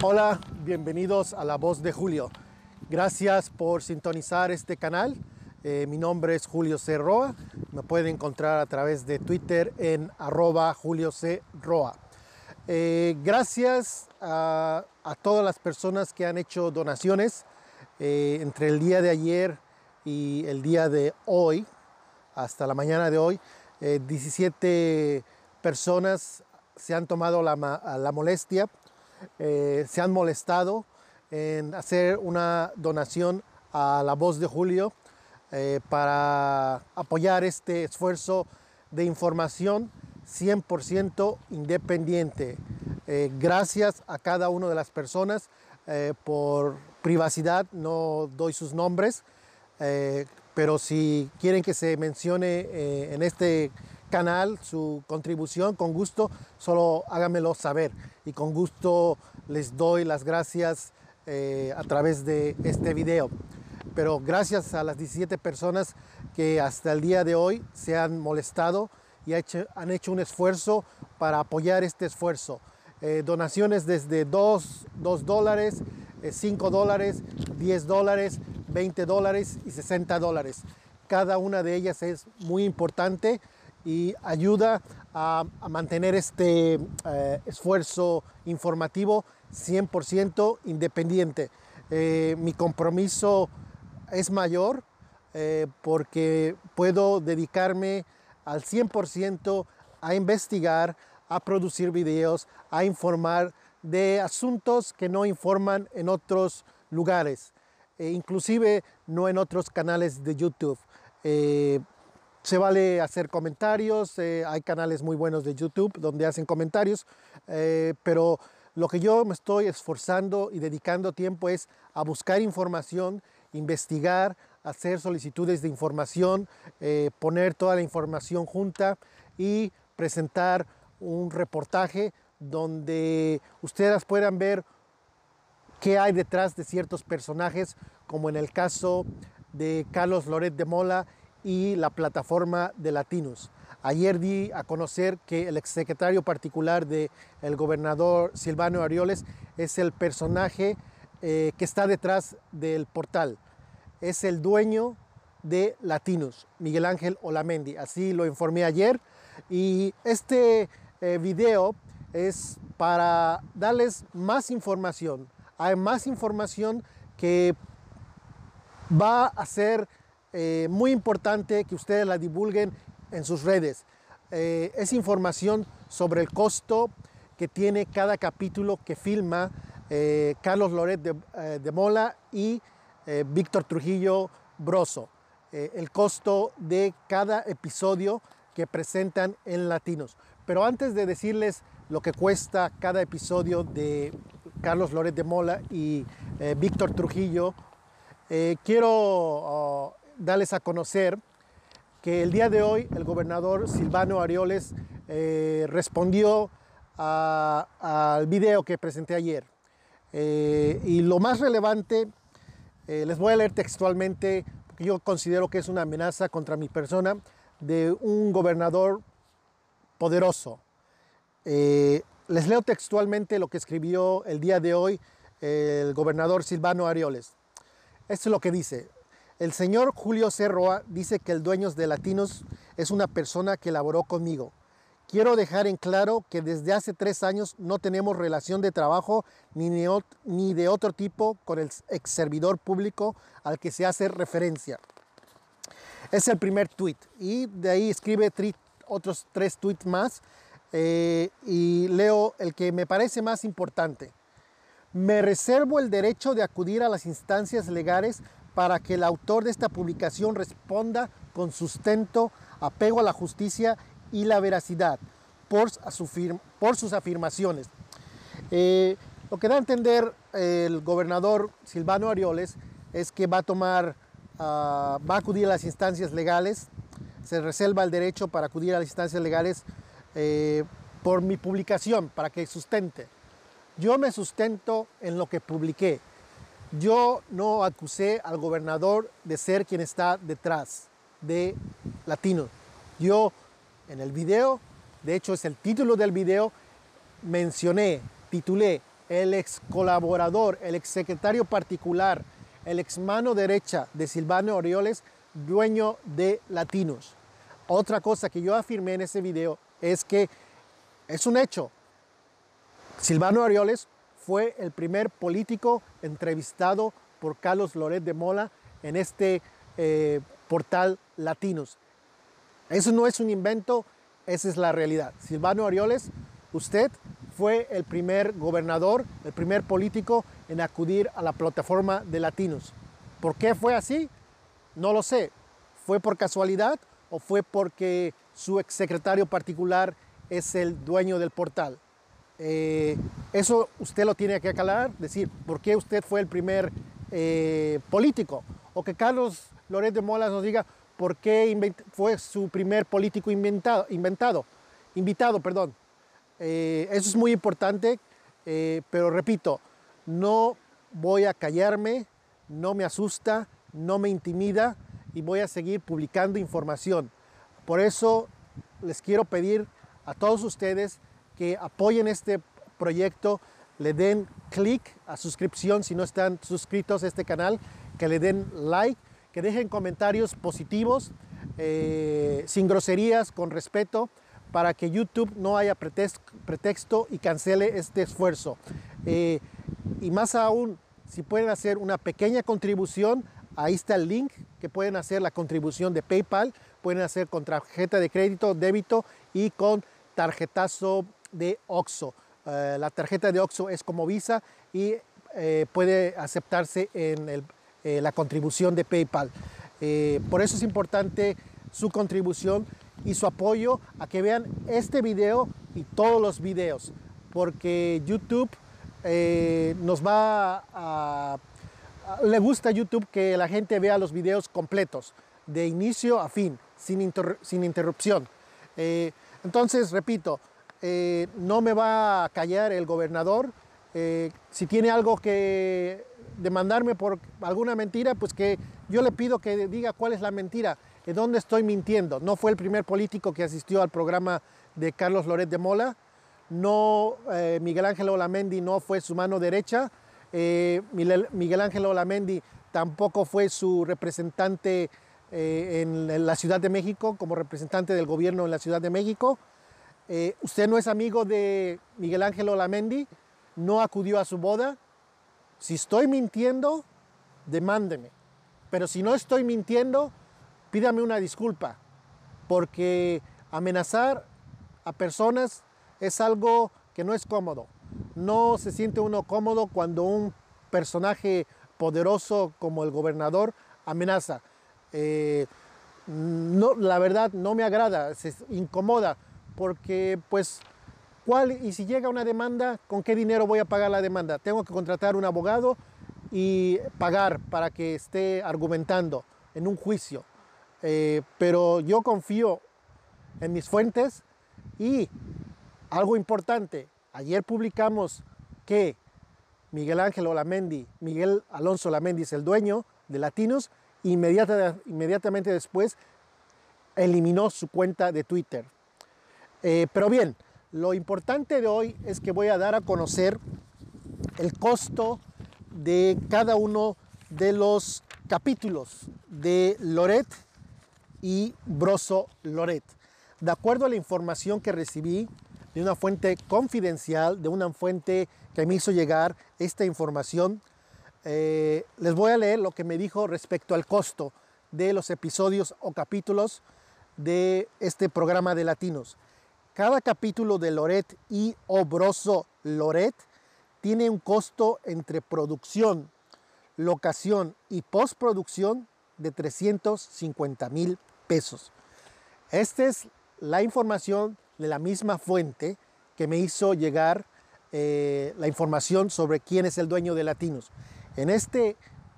Hola, bienvenidos a La Voz de Julio. Gracias por sintonizar este canal. Eh, mi nombre es Julio C. Roa. Me pueden encontrar a través de Twitter en arroba Julio C. Roa. Eh, gracias a, todas las personas que han hecho donaciones eh, entre el día de ayer y el día de hoy, hasta la mañana de hoy. 17 personas se han tomado la, la molestia, se han molestado en hacer una donación a la voz de Julio eh, para apoyar este esfuerzo de información 100% independiente. Eh, gracias a cada una de las personas eh, por privacidad, no doy sus nombres, pero si quieren que se mencione en este canal su contribución, con gusto, solo háganmelo saber y con gusto les doy las gracias a través de este video pero gracias a las 17 personas que hasta el día de hoy se han molestado y han hecho un esfuerzo para apoyar este esfuerzo. Eh, donaciones desde 2, dólares, 5 eh, dólares, 10 dólares, 20 dólares y 60 dólares. Cada una de ellas es muy importante y ayuda a, mantener este eh, esfuerzo informativo 100% independiente. mi compromiso es mayor eh, porque puedo dedicarme al 100% a investigar, a producir videos, a informar de asuntos que no informan en otros lugares, e inclusive no en otros canales de YouTube. Eh, se vale hacer comentarios, eh, hay canales muy buenos de YouTube donde hacen comentarios, pero lo que yo me estoy esforzando y dedicando tiempo es a buscar información investigar, hacer solicitudes de información, eh, poner toda la información junta y presentar un reportaje donde ustedes puedan ver qué hay detrás de ciertos personajes, como en el caso de Carlos Loret de Mola y la plataforma de Latinos. Ayer di a conocer que el exsecretario particular del el gobernador Silvano Arioles es el personaje eh, que está detrás del portal. Es el dueño de Latinos, Miguel Ángel Olamendi. Así lo informé ayer. Y este eh, video es para darles más información. Hay más información que va a ser eh, muy importante que ustedes la divulguen en sus redes. es información sobre el costo que tiene cada capítulo que filma eh, Carlos Loret eh, de, Mola y eh, Víctor Trujillo Broso. el costo de cada episodio que presentan en Latinos. Pero antes de decirles lo que cuesta cada episodio de Carlos Loret de Mola y Víctor Trujillo, quiero oh, darles a conocer que el día de hoy el gobernador Silvano Arioles respondió al video que presenté ayer. Eh, y lo más relevante, eh, les voy a leer textualmente, porque yo considero que es una amenaza contra mi persona, de un gobernador poderoso. Eh, les leo textualmente lo que escribió el día de hoy el gobernador Silvano Arioles. Esto es lo que dice. El señor Julio Cerroa dice que el dueño de Latinos es una persona que laboró conmigo Quiero dejar en claro que desde hace tres años no tenemos relación de trabajo ni, de otro tipo con el ex servidor público al que se hace referencia. Es el primer tweet y de ahí escribe otros tres tweets más eh, y leo el que me parece más importante. Me reservo el derecho de acudir a las instancias legales para que el autor de esta publicación responda con sustento, apego a la justicia y la veracidad por, sus afirmaciones. Eh, lo que da a entender el gobernador Silvano Arioles es que va a tomar, ah, va a acudir a las instancias legales, se reserva el derecho para acudir a las instancias legales eh, por mi publicación, para que sustente. Yo me sustento en lo que publiqué. Yo no acusé al gobernador de ser quien está detrás de Latino. Yo en el video, de hecho es el título del video, mencioné, titulé el ex colaborador, el ex secretario particular, el ex mano derecha de Silvano Orioles, dueño de Latinos. Otra cosa que yo afirmé en ese video es que es un hecho. Silvano Orioles fue el primer político entrevistado por Carlos Loret de Mola en este eh, portal Latinos. Eso no es un invento, esa es la realidad. Silvano Orioles, usted fue el primer gobernador, el primer político en acudir a la plataforma de latinos. ¿Por qué fue así? No lo sé. ¿Fue por casualidad o fue porque su exsecretario particular es el dueño del portal? Eh, eso usted lo tiene que aclarar, decir, ¿por qué usted fue el primer eh, político? O que Carlos Loret de Molas nos diga, por qué fue su primer político inventado, inventado invitado. Perdón. Eh, eso es muy importante, pero repito, no voy a callarme, no me asusta, no me intimida y voy a seguir publicando información. Por eso les quiero pedir a todos ustedes que apoyen este proyecto, le den clic a suscripción si no están suscritos a este canal, que le den like que dejen comentarios positivos, eh, sin groserías, con respeto, para que YouTube no haya pretexto y cancele este esfuerzo. Eh, y más aún, si pueden hacer una pequeña contribución, ahí está el link que pueden hacer la contribución de PayPal, pueden hacer con tarjeta de crédito, débito y con tarjetazo de OXO. Eh, la tarjeta de OXO es como Visa y puede aceptarse en eh, la contribución de PayPal. Eh, por eso es importante su contribución y su apoyo a que vean este video y todos los videos, porque YouTube eh, nos va a, Le gusta a YouTube que la gente vea los videos completos, de inicio a fin, sin, sin interrupción. entonces, repito, no me va a callar el gobernador. si tiene algo que demandarme por alguna mentira, pues que yo le pido que diga cuál es la mentira, de dónde estoy mintiendo. No fue el primer político que asistió al programa de Carlos Loret de Mola, no eh, Miguel Ángel Olamendi no fue su mano derecha, eh, Miguel Ángel Olamendi tampoco fue su representante eh, en, la Ciudad de México, como representante del gobierno en la Ciudad de México. Usted no es amigo de Miguel Ángel Olamendi, no acudió a su boda, si estoy mintiendo, demándeme. Pero si no estoy mintiendo, pídame una disculpa, porque amenazar a personas es algo que no es cómodo. No se siente uno cómodo cuando un personaje poderoso como el gobernador amenaza. Eh, no, la verdad no me agrada, se incomoda, porque pues y si llega una demanda, con qué dinero voy a pagar la demanda? Tengo que contratar un abogado y pagar para que esté argumentando en un juicio. Eh, pero yo confío en mis fuentes y algo importante, ayer publicamos que Miguel Ángel Olamendi, Miguel Alonso Olamendi es el dueño de Latinos, inmediatamente después eliminó su cuenta de Twitter. Eh, pero bien, lo importante de hoy es que voy a dar a conocer el costo de cada uno de los capítulos de Loret y Broso Loret. De acuerdo a la información que recibí de una fuente confidencial, de una fuente que me hizo llegar esta información, eh, les voy a leer lo que me dijo respecto al costo de los episodios o capítulos de este programa de latinos. Cada capítulo de Loret y Obroso Loret tiene un costo entre producción, locación y postproducción de 350 mil pesos. Esta es la información de la misma fuente que me hizo llegar eh, la información sobre quién es el dueño de Latinos. En este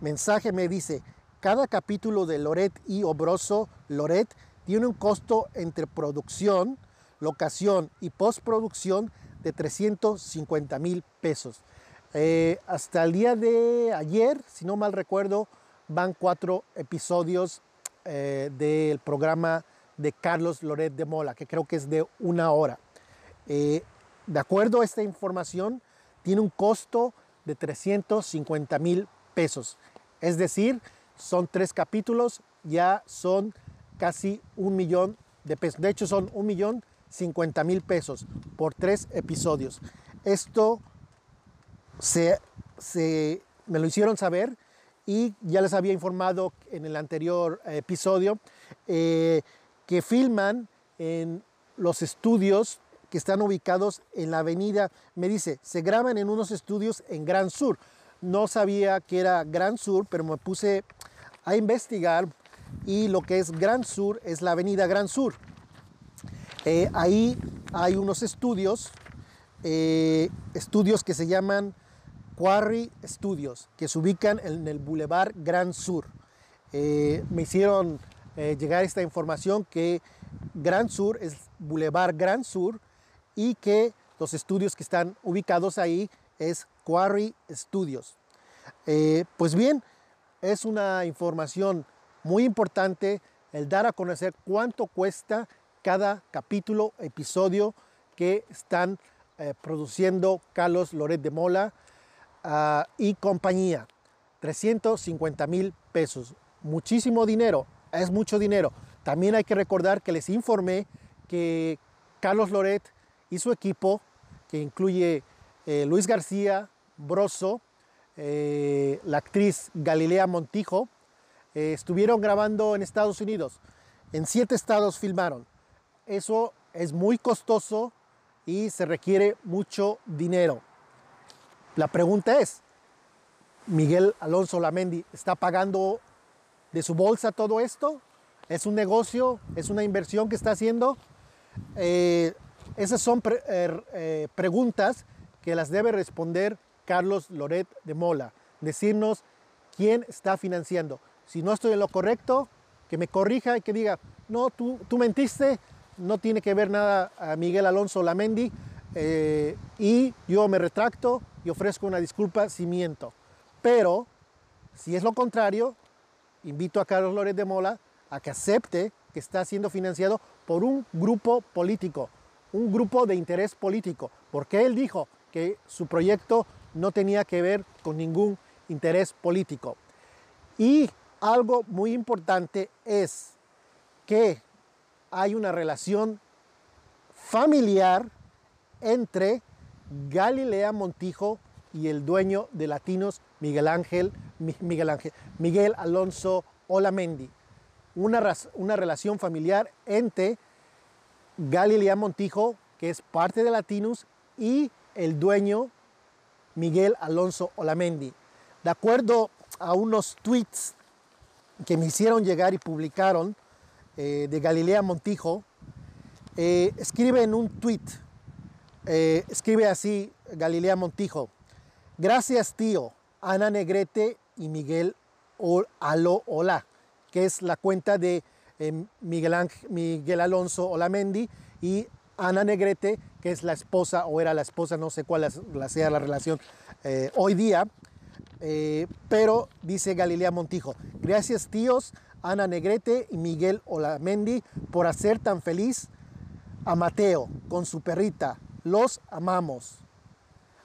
mensaje me dice, cada capítulo de Loret y Obroso Loret tiene un costo entre producción, locación y postproducción de 350 mil pesos. Eh, hasta el día de ayer, si no mal recuerdo, van cuatro episodios eh, del programa de Carlos Loret de Mola, que creo que es de una hora. Eh, de acuerdo a esta información, tiene un costo de 350 mil pesos. Es decir, son tres capítulos, ya son casi un millón de pesos. De hecho, son un millón 50 mil pesos por tres episodios. Esto se, me lo hicieron saber y ya les había informado en el anterior episodio eh, que filman en los estudios que están ubicados en la avenida, me dice, se graban en unos estudios en Gran Sur. No sabía que era Gran Sur, pero me puse a investigar y lo que es Gran Sur es la avenida Gran Sur. Eh, ahí hay unos estudios, eh, estudios que se llaman Quarry Studios, que se ubican en el Boulevard Gran Sur. Eh, me hicieron llegar esta información que Gran Sur es Boulevard Gran Sur y que los estudios que están ubicados ahí es Quarry Studios. pues bien, es una información muy importante el dar a conocer cuánto cuesta cada capítulo, episodio que están eh, produciendo Carlos Loret de Mola ah, y compañía. 350 mil pesos. Muchísimo dinero, es mucho dinero. También hay que recordar que les informé que Carlos Loret y su equipo, que incluye eh, Luis García, Broso, eh, la actriz Galilea Montijo, estuvieron grabando en Estados Unidos. En siete estados filmaron. Eso es muy costoso y se requiere mucho dinero. La pregunta es, ¿Miguel Alonso Lamendi está pagando de su bolsa todo esto? ¿Es un negocio? ¿Es una inversión que está haciendo? Eh, esas son eh, eh, preguntas que las debe responder Carlos Loret de Mola. Decirnos quién está financiando. Si no estoy en lo correcto, que me corrija y que diga, no, tú, tú mentiste, no tiene que ver nada a Miguel Alonso Lamendi eh, y yo me retracto y ofrezco una disculpa si miento. Pero si es lo contrario, invito a Carlos Lórez de Mola a que acepte que está siendo financiado por un grupo político, un grupo de interés político, porque él dijo que su proyecto no tenía que ver con ningún interés político. Y algo muy importante es que hay una relación familiar entre Galilea Montijo y el dueño de Latinos, Miguel Ángel, Miguel Ángel, Miguel Alonso Olamendi. Una, una relación familiar entre Galilea Montijo, que es parte de Latinos, y el dueño Miguel Alonso Olamendi. De acuerdo a unos tweets que me hicieron llegar y publicaron eh, de Galilea Montijo, eh, escribe en un tweet, eh, escribe así Galilea Montijo, gracias tío, Ana Negrete y Miguel Alo Hola, que es la cuenta de Miguel, Miguel Alonso Olamendi y Ana Negrete, que es la esposa o era la esposa, no sé cuál sea la relación hoy día, pero dice Galilea Montijo, gracias tíos, Ana Negrete y Miguel Olamendi por hacer tan feliz a Mateo con su perrita. Los amamos.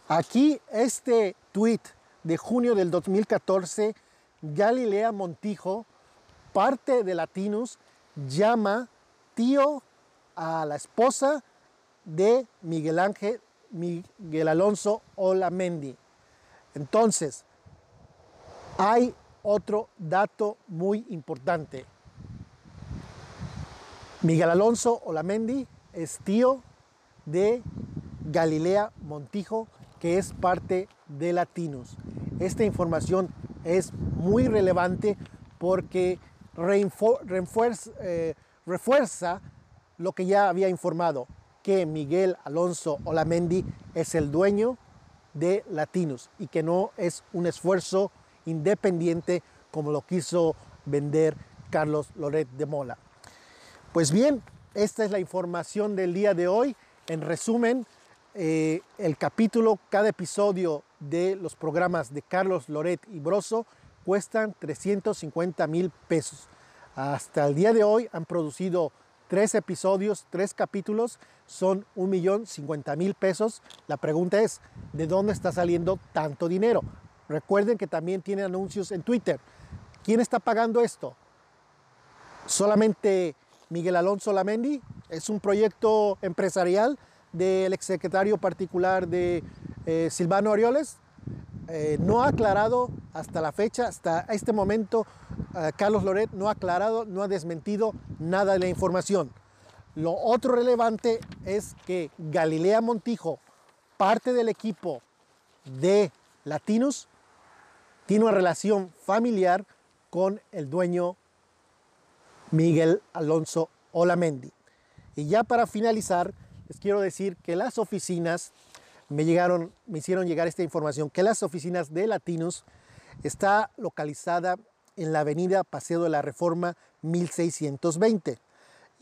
Aquí este tweet de junio del 2014, Galilea Montijo, parte de Latinos, llama tío a la esposa de Miguel Ángel, Miguel Alonso Olamendi. Entonces, hay otro dato muy importante. Miguel Alonso Olamendi es tío de Galilea Montijo, que es parte de Latinos. Esta información es muy relevante porque eh, refuerza, lo que ya había informado, que Miguel Alonso Olamendi es el dueño de Latinos y que no es un esfuerzo independiente como lo quiso vender Carlos Loret de Mola. Pues bien, esta es la información del día de hoy. En resumen, eh, el capítulo, cada episodio de los programas de Carlos Loret y Broso cuestan 350 mil pesos. Hasta el día de hoy han producido Tres episodios, tres capítulos, son un millón cincuenta mil pesos. La pregunta es, ¿de dónde está saliendo tanto dinero? Recuerden que también tiene anuncios en Twitter. ¿Quién está pagando esto? ¿Solamente Miguel Alonso Lamendi? ¿Es un proyecto empresarial del exsecretario particular de eh, Silvano Orioles? Eh, no ha aclarado hasta la fecha, hasta este momento, eh, Carlos Loret no ha aclarado, no ha desmentido nada de la información. Lo otro relevante es que Galilea Montijo, parte del equipo de Latinos, tiene una relación familiar con el dueño Miguel Alonso Olamendi. Y ya para finalizar, les quiero decir que las oficinas me llegaron, me hicieron llegar esta información, que las oficinas de Latinos está localizada en la avenida Paseo de la Reforma 1620.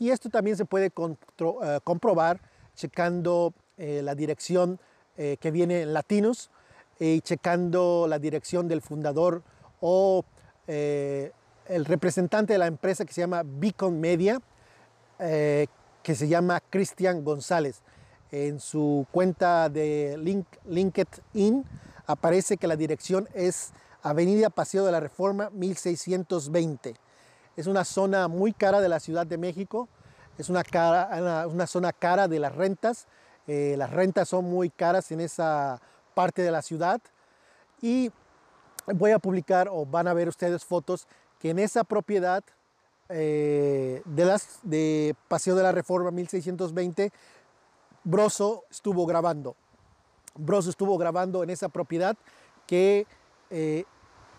Y esto también se puede eh, comprobar checando eh, la dirección eh, que viene en Latinos y checando la dirección del fundador o eh, el representante de la empresa que se llama Beacon Media, eh, que se llama Cristian González. En su cuenta de Link, LinkedIn aparece que la dirección es Avenida Paseo de la Reforma 1620. Es una zona muy cara de la Ciudad de México, es una, cara, una, zona cara de las rentas. Eh, las rentas son muy caras en esa parte de la ciudad y voy a publicar o van a ver ustedes fotos que en esa propiedad eh, de, las, de Paseo de la Reforma 1620, Broso estuvo grabando. Broso estuvo grabando en esa propiedad que eh,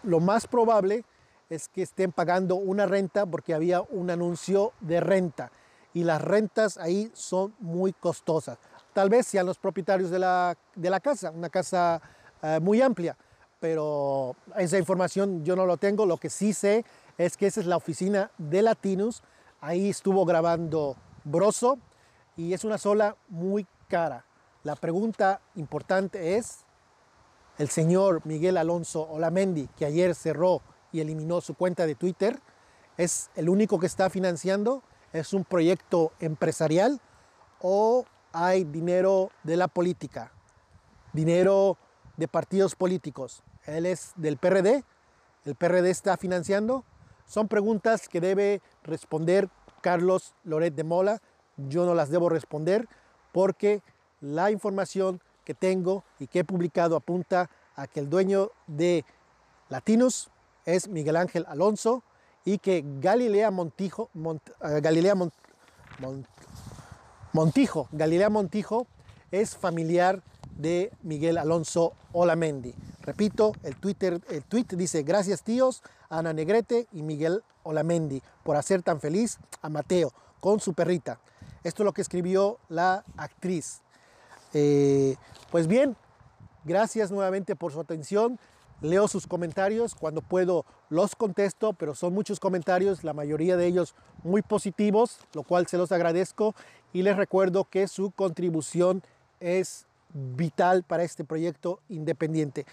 lo más probable es que estén pagando una renta porque había un anuncio de renta y las rentas ahí son muy costosas. Tal vez sean los propietarios de la, casa, una casa eh, muy amplia, pero esa información yo no lo tengo. Lo que sí sé es que esa es la oficina de Latinos. Ahí estuvo grabando Broso y es una sola muy cara. La pregunta importante es, el señor Miguel Alonso Olamendi, que ayer cerró y eliminó su cuenta de Twitter, ¿es el único que está financiando? ¿Es un proyecto empresarial o hay dinero de la política, dinero de partidos políticos. Él es del PRD, el PRD está financiando. Son preguntas que debe responder Carlos Loret de Mola. Yo no las debo responder porque la información que tengo y que he publicado apunta a que el dueño de Latinos es Miguel Ángel Alonso y que Galilea Montijo, eh, Galilea Montijo, Galilea Montijo, es familiar de Miguel Alonso Olamendi. Repito, el, Twitter, el tweet dice, gracias tíos, Ana Negrete y Miguel Olamendi por hacer tan feliz a Mateo con su perrita. Esto es lo que escribió la actriz. Eh, pues bien, gracias nuevamente por su atención. Leo sus comentarios, cuando puedo los contesto, pero son muchos comentarios, la mayoría de ellos muy positivos, lo cual se los agradezco y les recuerdo que su contribución es vital para este proyecto independiente.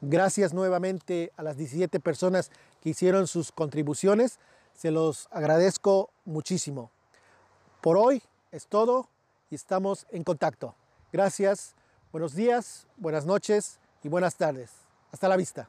Gracias nuevamente a las 17 personas que hicieron sus contribuciones, se los agradezco muchísimo. Por hoy es todo y estamos en contacto. Gracias, buenos días, buenas noches y buenas tardes. Hasta la vista.